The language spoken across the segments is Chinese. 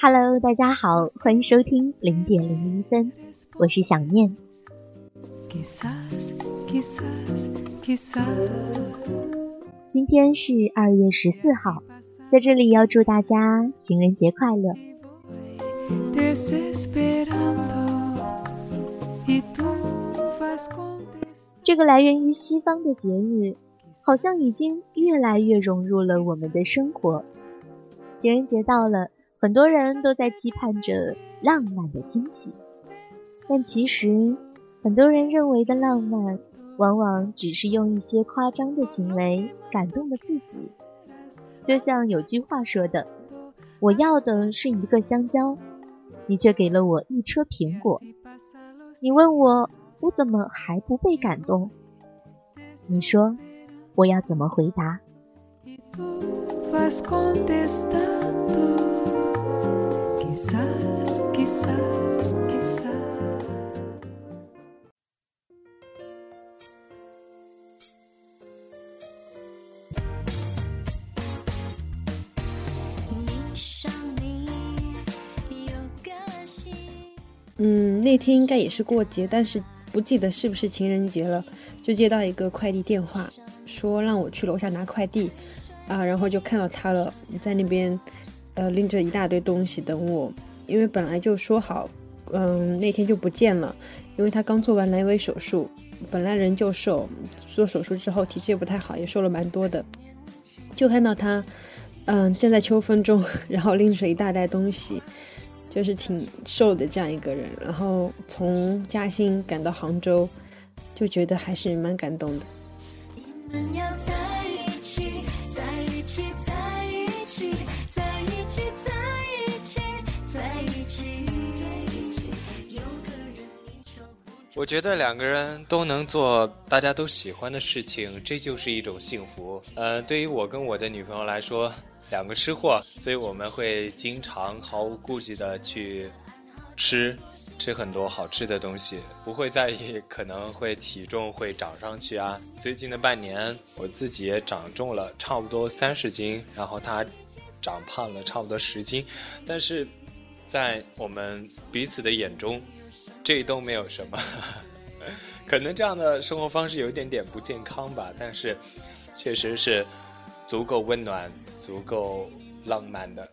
Hello，大家好，欢迎收听零点零一分，我是想念。今天是二月十四号，在这里要祝大家情人节快乐。这个来源于西方的节日，好像已经越来越融入了我们的生活。情人节到了，很多人都在期盼着浪漫的惊喜，但其实，很多人认为的浪漫。往往只是用一些夸张的行为感动了自己，就像有句话说的：“我要的是一个香蕉，你却给了我一车苹果。”你问我，我怎么还不被感动？你说，我要怎么回答？嗯，那天应该也是过节，但是不记得是不是情人节了。就接到一个快递电话，说让我去楼下拿快递，啊，然后就看到他了，在那边，呃，拎着一大堆东西等我。因为本来就说好，嗯，那天就不见了，因为他刚做完阑尾手术，本来人就瘦，做手术之后体质也不太好，也瘦了蛮多的。就看到他，嗯，站在秋风中，然后拎着一大袋东西。就是挺瘦的这样一个人，然后从嘉兴赶到杭州，就觉得还是蛮感动的。我觉得两个人都能做大家都喜欢的事情，这就是一种幸福。呃，对于我跟我的女朋友来说。两个吃货，所以我们会经常毫无顾忌的去吃，吃很多好吃的东西，不会在意可能会体重会长上去啊。最近的半年，我自己也长重了差不多三十斤，然后他长胖了差不多十斤，但是在我们彼此的眼中，这都没有什么。可能这样的生活方式有一点点不健康吧，但是确实是足够温暖。足够浪漫的。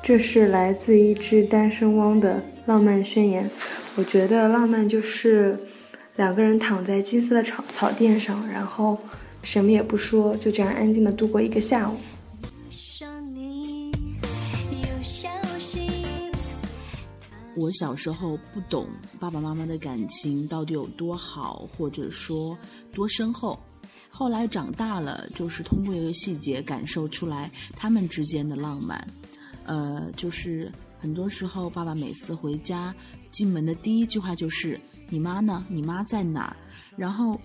这是来自一只单身汪的浪漫宣言。我觉得浪漫就是两个人躺在金色的草草垫上，然后什么也不说，就这样安静的度过一个下午。我小时候不懂爸爸妈妈的感情到底有多好，或者说多深厚。后来长大了，就是通过一个细节感受出来他们之间的浪漫。呃，就是很多时候爸爸每次回家进门的第一句话就是“你妈呢？你妈在哪儿？”然后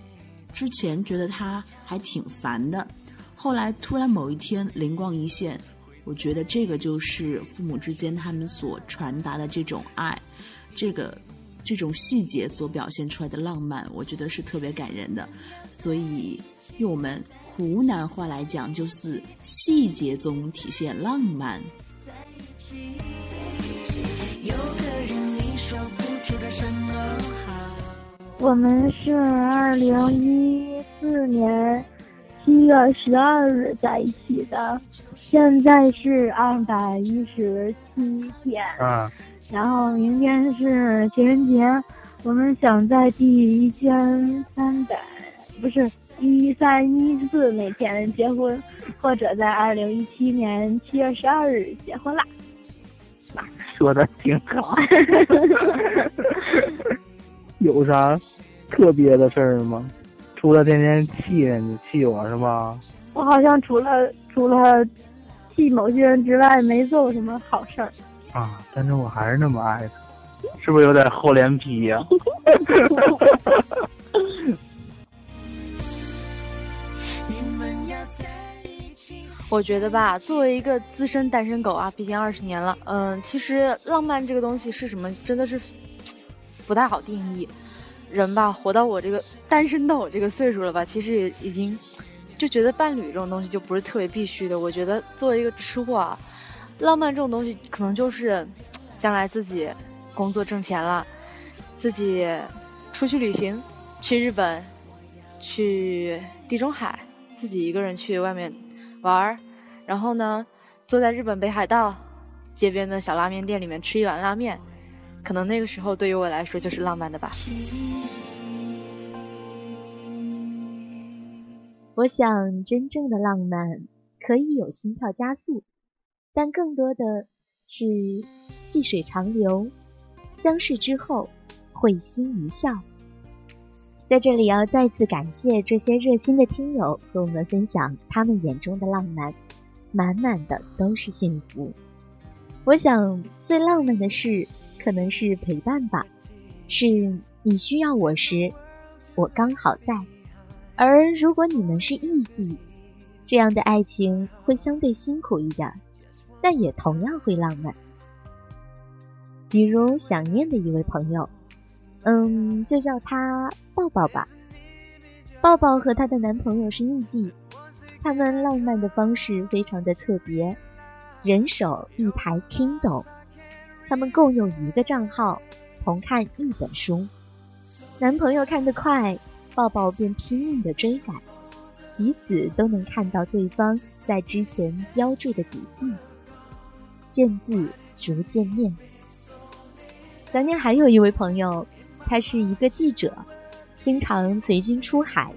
之前觉得他还挺烦的，后来突然某一天灵光一现。我觉得这个就是父母之间他们所传达的这种爱，这个这种细节所表现出来的浪漫，我觉得是特别感人的。所以用我们湖南话来讲，就是细节中体现浪漫。我们是二零一四年七月十二日在一起的。现在是二百一十七天，啊，然后明天是情人节，我们想在第一千三百，不是一三一四那天结婚，或者在二零一七年七月十二日结婚啦。说的挺好。有啥特别的事儿吗？除了天天气人家气我是吗？我好像除了除了气某些人之外，没做过什么好事儿。啊，但是我还是那么爱他，是不是有点厚脸皮呀？我觉得吧，作为一个资深单身狗啊，毕竟二十年了，嗯，其实浪漫这个东西是什么，真的是 不太好定义。人吧，活到我这个单身到我这个岁数了吧，其实也已经就觉得伴侣这种东西就不是特别必须的。我觉得作为一个吃货啊，浪漫这种东西可能就是将来自己工作挣钱了，自己出去旅行，去日本，去地中海，自己一个人去外面。玩儿，然后呢，坐在日本北海道街边的小拉面店里面吃一碗拉面，可能那个时候对于我来说就是浪漫的吧。我想，真正的浪漫可以有心跳加速，但更多的是细水长流，相视之后会心一笑。在这里要再次感谢这些热心的听友和我们分享他们眼中的浪漫，满满的都是幸福。我想最浪漫的事可能是陪伴吧，是你需要我时，我刚好在。而如果你们是异地，这样的爱情会相对辛苦一点，但也同样会浪漫。比如想念的一位朋友。嗯，就叫他抱抱吧。抱抱和她的男朋友是异地，他们浪漫的方式非常的特别，人手一台 Kindle，他们共用一个账号，同看一本书。男朋友看得快，抱抱便拼命的追赶，彼此都能看到对方在之前标注的笔记，见字逐渐念。想念还有一位朋友。他是一个记者，经常随军出海。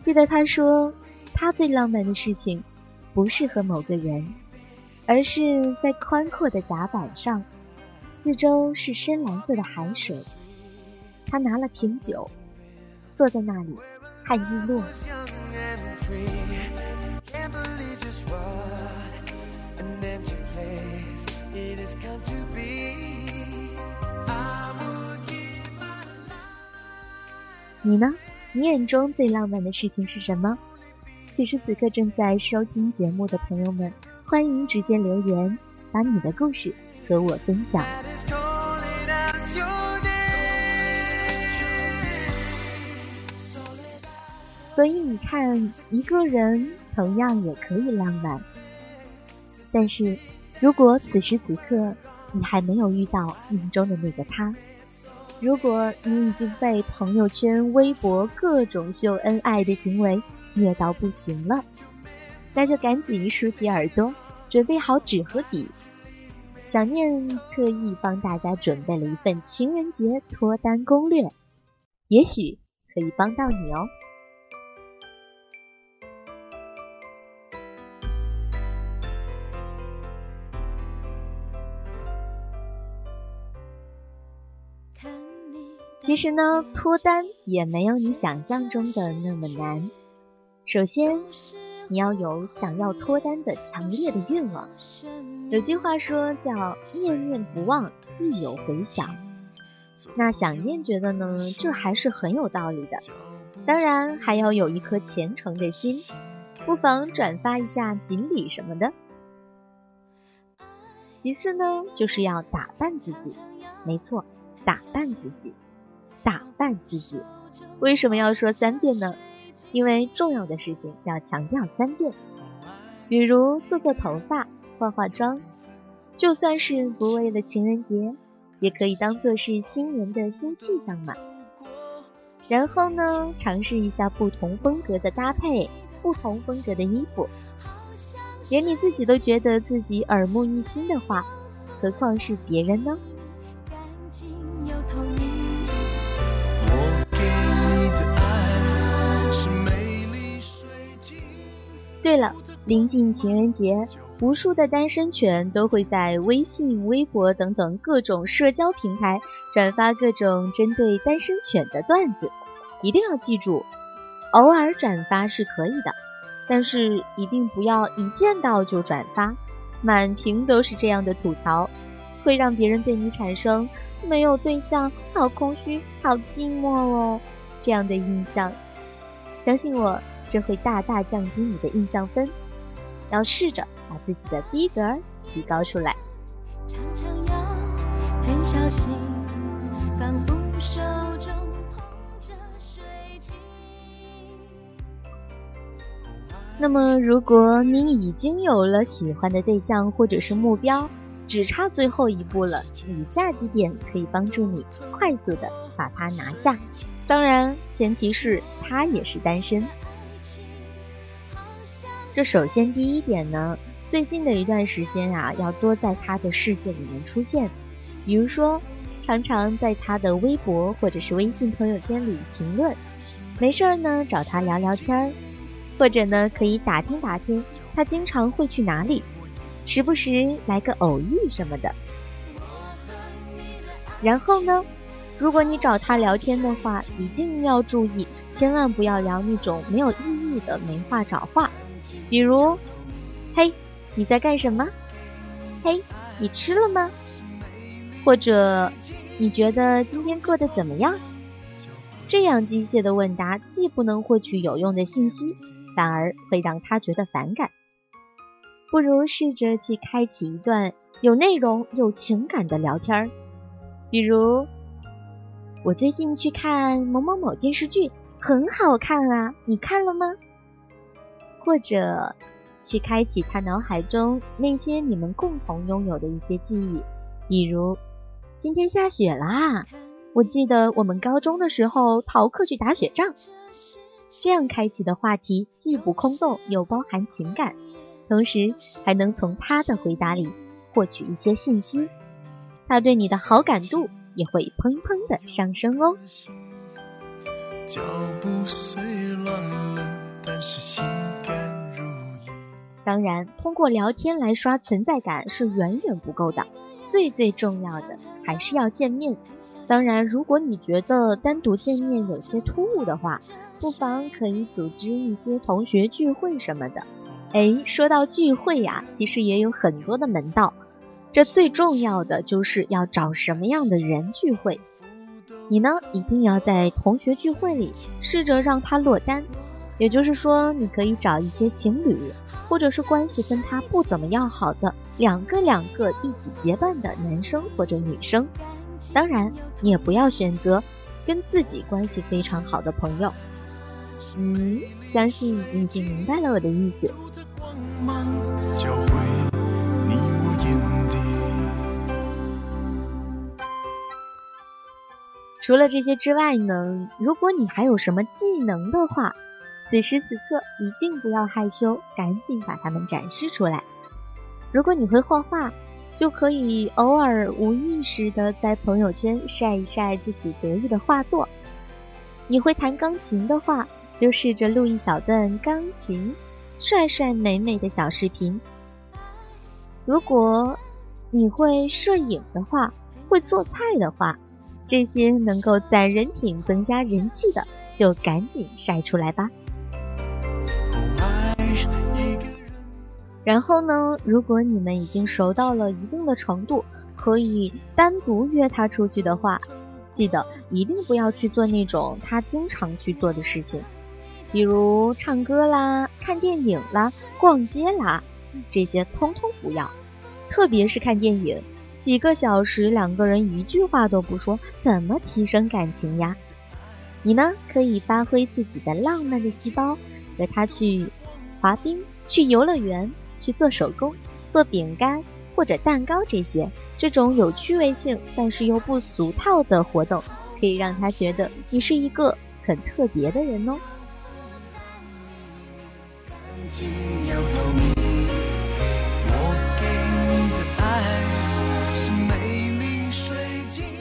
记得他说，他最浪漫的事情，不是和某个人，而是在宽阔的甲板上，四周是深蓝色的海水。他拿了瓶酒，坐在那里看日落。你呢？你眼中最浪漫的事情是什么？此时此刻正在收听节目的朋友们，欢迎直接留言，把你的故事和我分享。所以你看，一个人同样也可以浪漫。但是，如果此时此刻你还没有遇到命中的那个他。如果你已经被朋友圈、微博各种秀恩爱的行为虐到不行了，那就赶紧竖起耳朵，准备好纸和笔。小念特意帮大家准备了一份情人节脱单攻略，也许可以帮到你哦。其实呢，脱单也没有你想象中的那么难。首先，你要有想要脱单的强烈的愿望。有句话说叫“念念不忘，必有回响”。那想念觉得呢，这还是很有道理的。当然，还要有一颗虔诚的心，不妨转发一下锦鲤什么的。其次呢，就是要打扮自己。没错，打扮自己。打扮自己，为什么要说三遍呢？因为重要的事情要强调三遍。比如做做头发、化化妆，就算是不为了情人节，也可以当做是新年的新气象嘛。然后呢，尝试一下不同风格的搭配，不同风格的衣服，连你自己都觉得自己耳目一新的话，何况是别人呢？对了，临近情人节，无数的单身犬都会在微信、微博等等各种社交平台转发各种针对单身犬的段子。一定要记住，偶尔转发是可以的，但是一定不要一见到就转发，满屏都是这样的吐槽，会让别人对你产生没有对象、好空虚、好寂寞哦这样的印象。相信我。这会大大降低你的印象分，要试着把自己的逼格提高出来。那么，如果你已经有了喜欢的对象或者是目标，只差最后一步了，以下几点可以帮助你快速的把他拿下。当然，前提是他也是单身。这首先第一点呢，最近的一段时间啊，要多在他的世界里面出现，比如说，常常在他的微博或者是微信朋友圈里评论，没事儿呢找他聊聊天儿，或者呢可以打听打听他经常会去哪里，时不时来个偶遇什么的。然后呢，如果你找他聊天的话，一定要注意，千万不要聊那种没有意义的没话找话。比如，嘿，你在干什么？嘿，你吃了吗？或者，你觉得今天过得怎么样？这样机械的问答，既不能获取有用的信息，反而会让他觉得反感。不如试着去开启一段有内容、有情感的聊天儿。比如，我最近去看某某某电视剧，很好看啊，你看了吗？或者，去开启他脑海中那些你们共同拥有的一些记忆，比如今天下雪啦，我记得我们高中的时候逃课去打雪仗。这样开启的话题既不空洞，又包含情感，同时还能从他的回答里获取一些信息，他对你的好感度也会砰砰的上升哦。脚步虽乱了，但是心。当然，通过聊天来刷存在感是远远不够的，最最重要的还是要见面。当然，如果你觉得单独见面有些突兀的话，不妨可以组织一些同学聚会什么的。哎，说到聚会呀，其实也有很多的门道。这最重要的就是要找什么样的人聚会。你呢，一定要在同学聚会里试着让他落单。也就是说，你可以找一些情侣，或者是关系跟他不怎么要好的两个两个一起结伴的男生或者女生。当然，你也不要选择跟自己关系非常好的朋友。嗯，相信你已经明白了我的意思。除了这些之外呢，如果你还有什么技能的话，此时此刻，一定不要害羞，赶紧把它们展示出来。如果你会画画，就可以偶尔无意识的在朋友圈晒一晒自己得意的画作。你会弹钢琴的话，就试着录一小段钢琴帅帅美美的小视频。如果你会摄影的话，会做菜的话，这些能够攒人品、增加人气的，就赶紧晒出来吧。然后呢，如果你们已经熟到了一定的程度，可以单独约他出去的话，记得一定不要去做那种他经常去做的事情，比如唱歌啦、看电影啦、逛街啦，这些通通不要。特别是看电影，几个小时两个人一句话都不说，怎么提升感情呀？你呢，可以发挥自己的浪漫的细胞，和他去滑冰、去游乐园。去做手工、做饼干或者蛋糕这些，这种有趣味性但是又不俗套的活动，可以让他觉得你是一个很特别的人哦。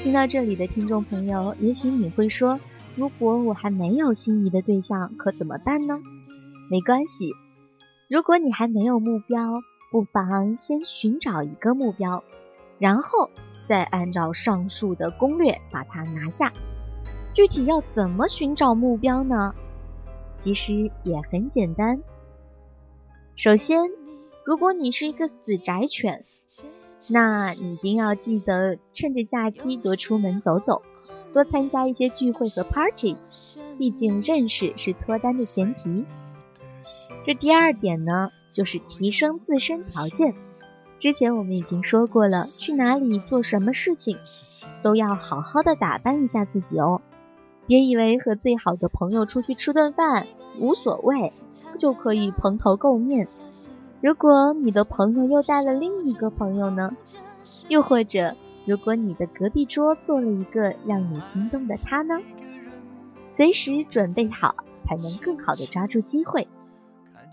听到这里的听众朋友，也许你会说：“如果我还没有心仪的对象，可怎么办呢？”没关系。如果你还没有目标，不妨先寻找一个目标，然后再按照上述的攻略把它拿下。具体要怎么寻找目标呢？其实也很简单。首先，如果你是一个死宅犬，那你一定要记得趁着假期多出门走走，多参加一些聚会和 party。毕竟认识是脱单的前提。这第二点呢，就是提升自身条件。之前我们已经说过了，去哪里做什么事情，都要好好的打扮一下自己哦。别以为和最好的朋友出去吃顿饭无所谓，就可以蓬头垢面。如果你的朋友又带了另一个朋友呢？又或者，如果你的隔壁桌坐了一个让你心动的他呢？随时准备好，才能更好的抓住机会。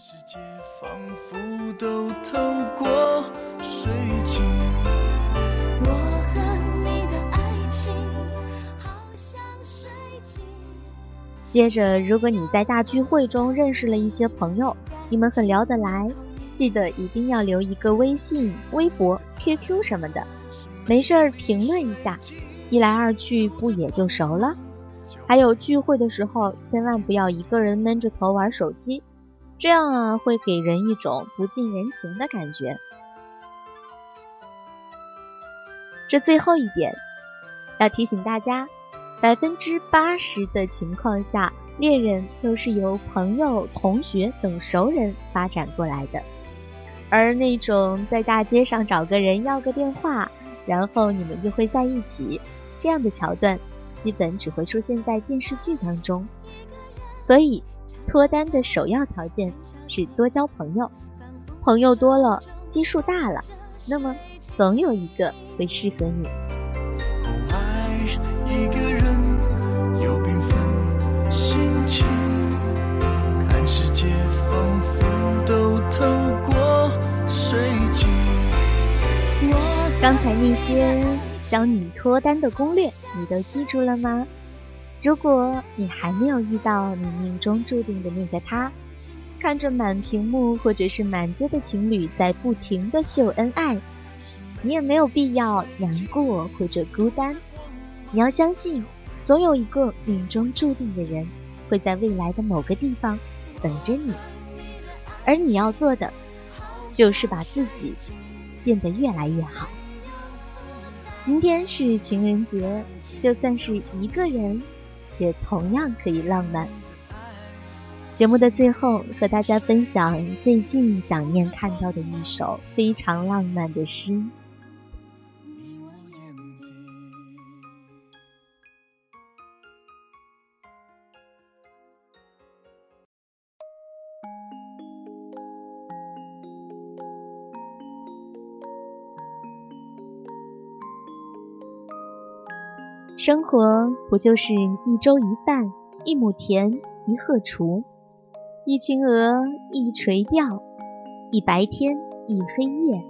世界仿佛都透过水晶。我和你的爱情好像水晶。接着，如果你在大聚会中认识了一些朋友，你们很聊得来，记得一定要留一个微信、微博、QQ 什么的，没事儿评论一下，一来二去不也就熟了？还有聚会的时候，千万不要一个人闷着头玩手机。这样啊，会给人一种不近人情的感觉。这最后一点，要提醒大家，百分之八十的情况下，恋人都是由朋友、同学等熟人发展过来的。而那种在大街上找个人要个电话，然后你们就会在一起，这样的桥段，基本只会出现在电视剧当中。所以。脱单的首要条件是多交朋友，朋友多了，基数大了，那么总有一个会适合你。刚才那些教你脱单的攻略，你都记住了吗？如果你还没有遇到你命中注定的那个他，看着满屏幕或者是满街的情侣在不停的秀恩爱，你也没有必要难过或者孤单。你要相信，总有一个命中注定的人会在未来的某个地方等着你，而你要做的就是把自己变得越来越好。今天是情人节，就算是一个人。也同样可以浪漫。节目的最后，和大家分享最近想念看到的一首非常浪漫的诗。生活不就是一粥一饭，一亩田，一荷锄，一群鹅，一垂钓，一白天，一黑夜，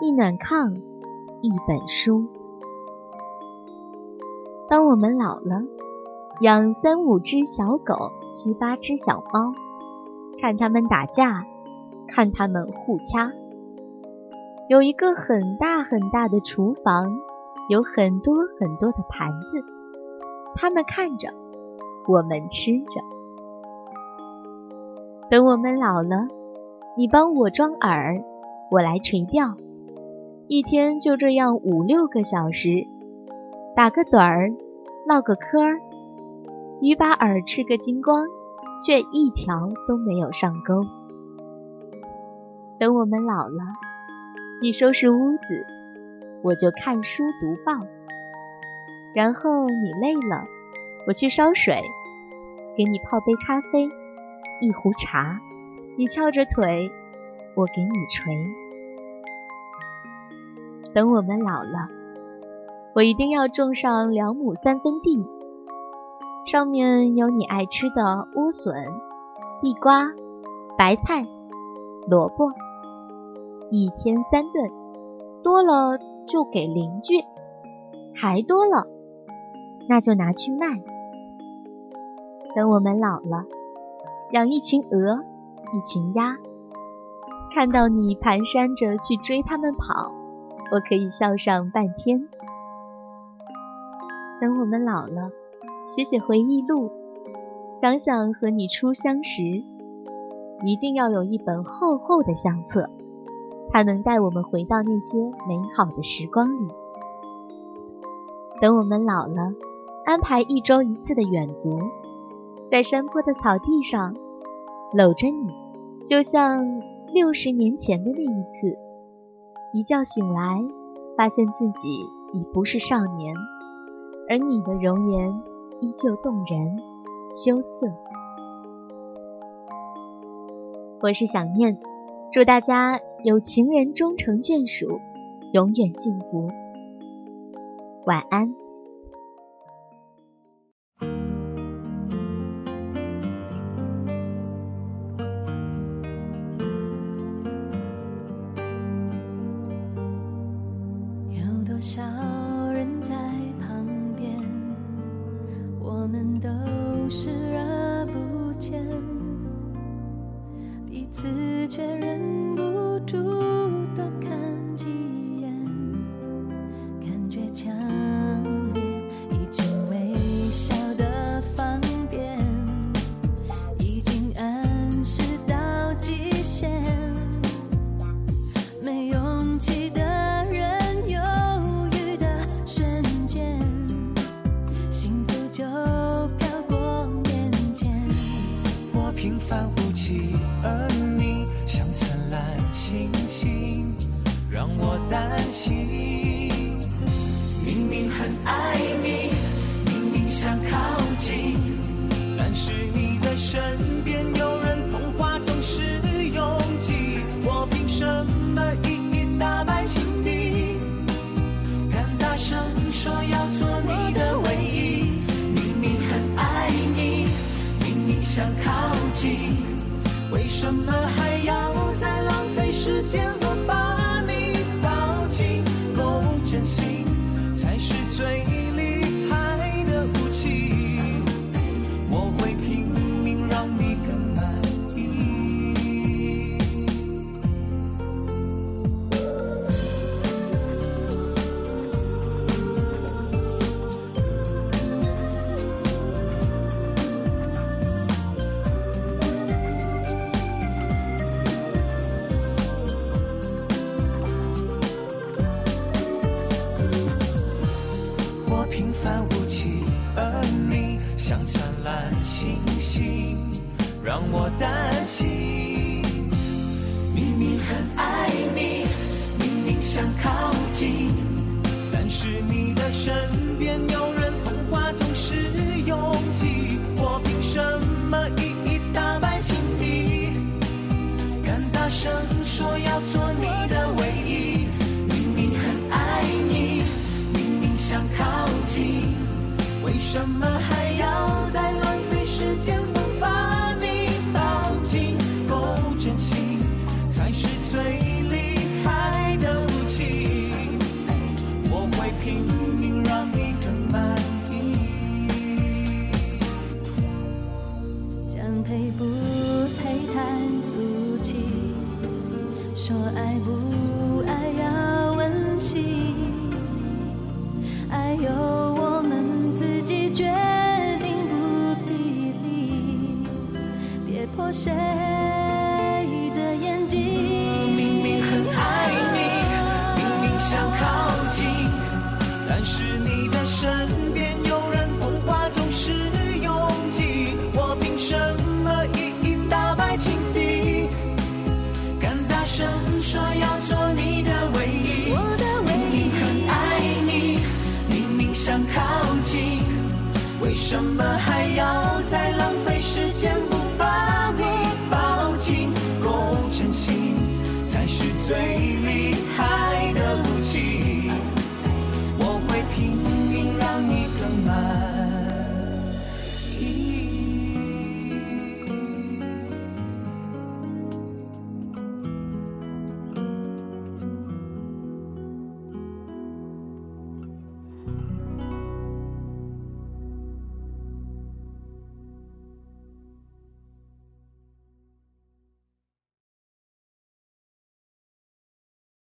一暖炕，一本书。当我们老了，养三五只小狗，七八只小猫，看它们打架，看它们互掐，有一个很大很大的厨房。有很多很多的盘子，他们看着，我们吃着。等我们老了，你帮我装饵，我来垂钓，一天就这样五六个小时，打个盹儿，唠个嗑儿，鱼把饵吃个精光，却一条都没有上钩。等我们老了，你收拾屋子。我就看书读报，然后你累了，我去烧水，给你泡杯咖啡，一壶茶，你翘着腿，我给你捶。等我们老了，我一定要种上两亩三分地，上面有你爱吃的莴笋、地瓜、白菜、萝卜，一天三顿，多了。就给邻居，还多了，那就拿去卖。等我们老了，养一群鹅，一群鸭，看到你蹒跚着去追它们跑，我可以笑上半天。等我们老了，写写回忆录，想想和你初相识，一定要有一本厚厚的相册，它能带我们回到那些美好的时光里。等我们老了，安排一周一次的远足，在山坡的草地上，搂着你，就像六十年前的那一次。一觉醒来，发现自己已不是少年，而你的容颜依旧动人、羞涩。我是想念，祝大家有情人终成眷属，永远幸福。晚安。有多少人在旁边，我们都是 until 我真心才是最厉害的武器。我会拼命让你更满意。将配不配谈俗气，说爱不说要做你的唯一，我的唯一。明明很爱你，明明想靠近，为什么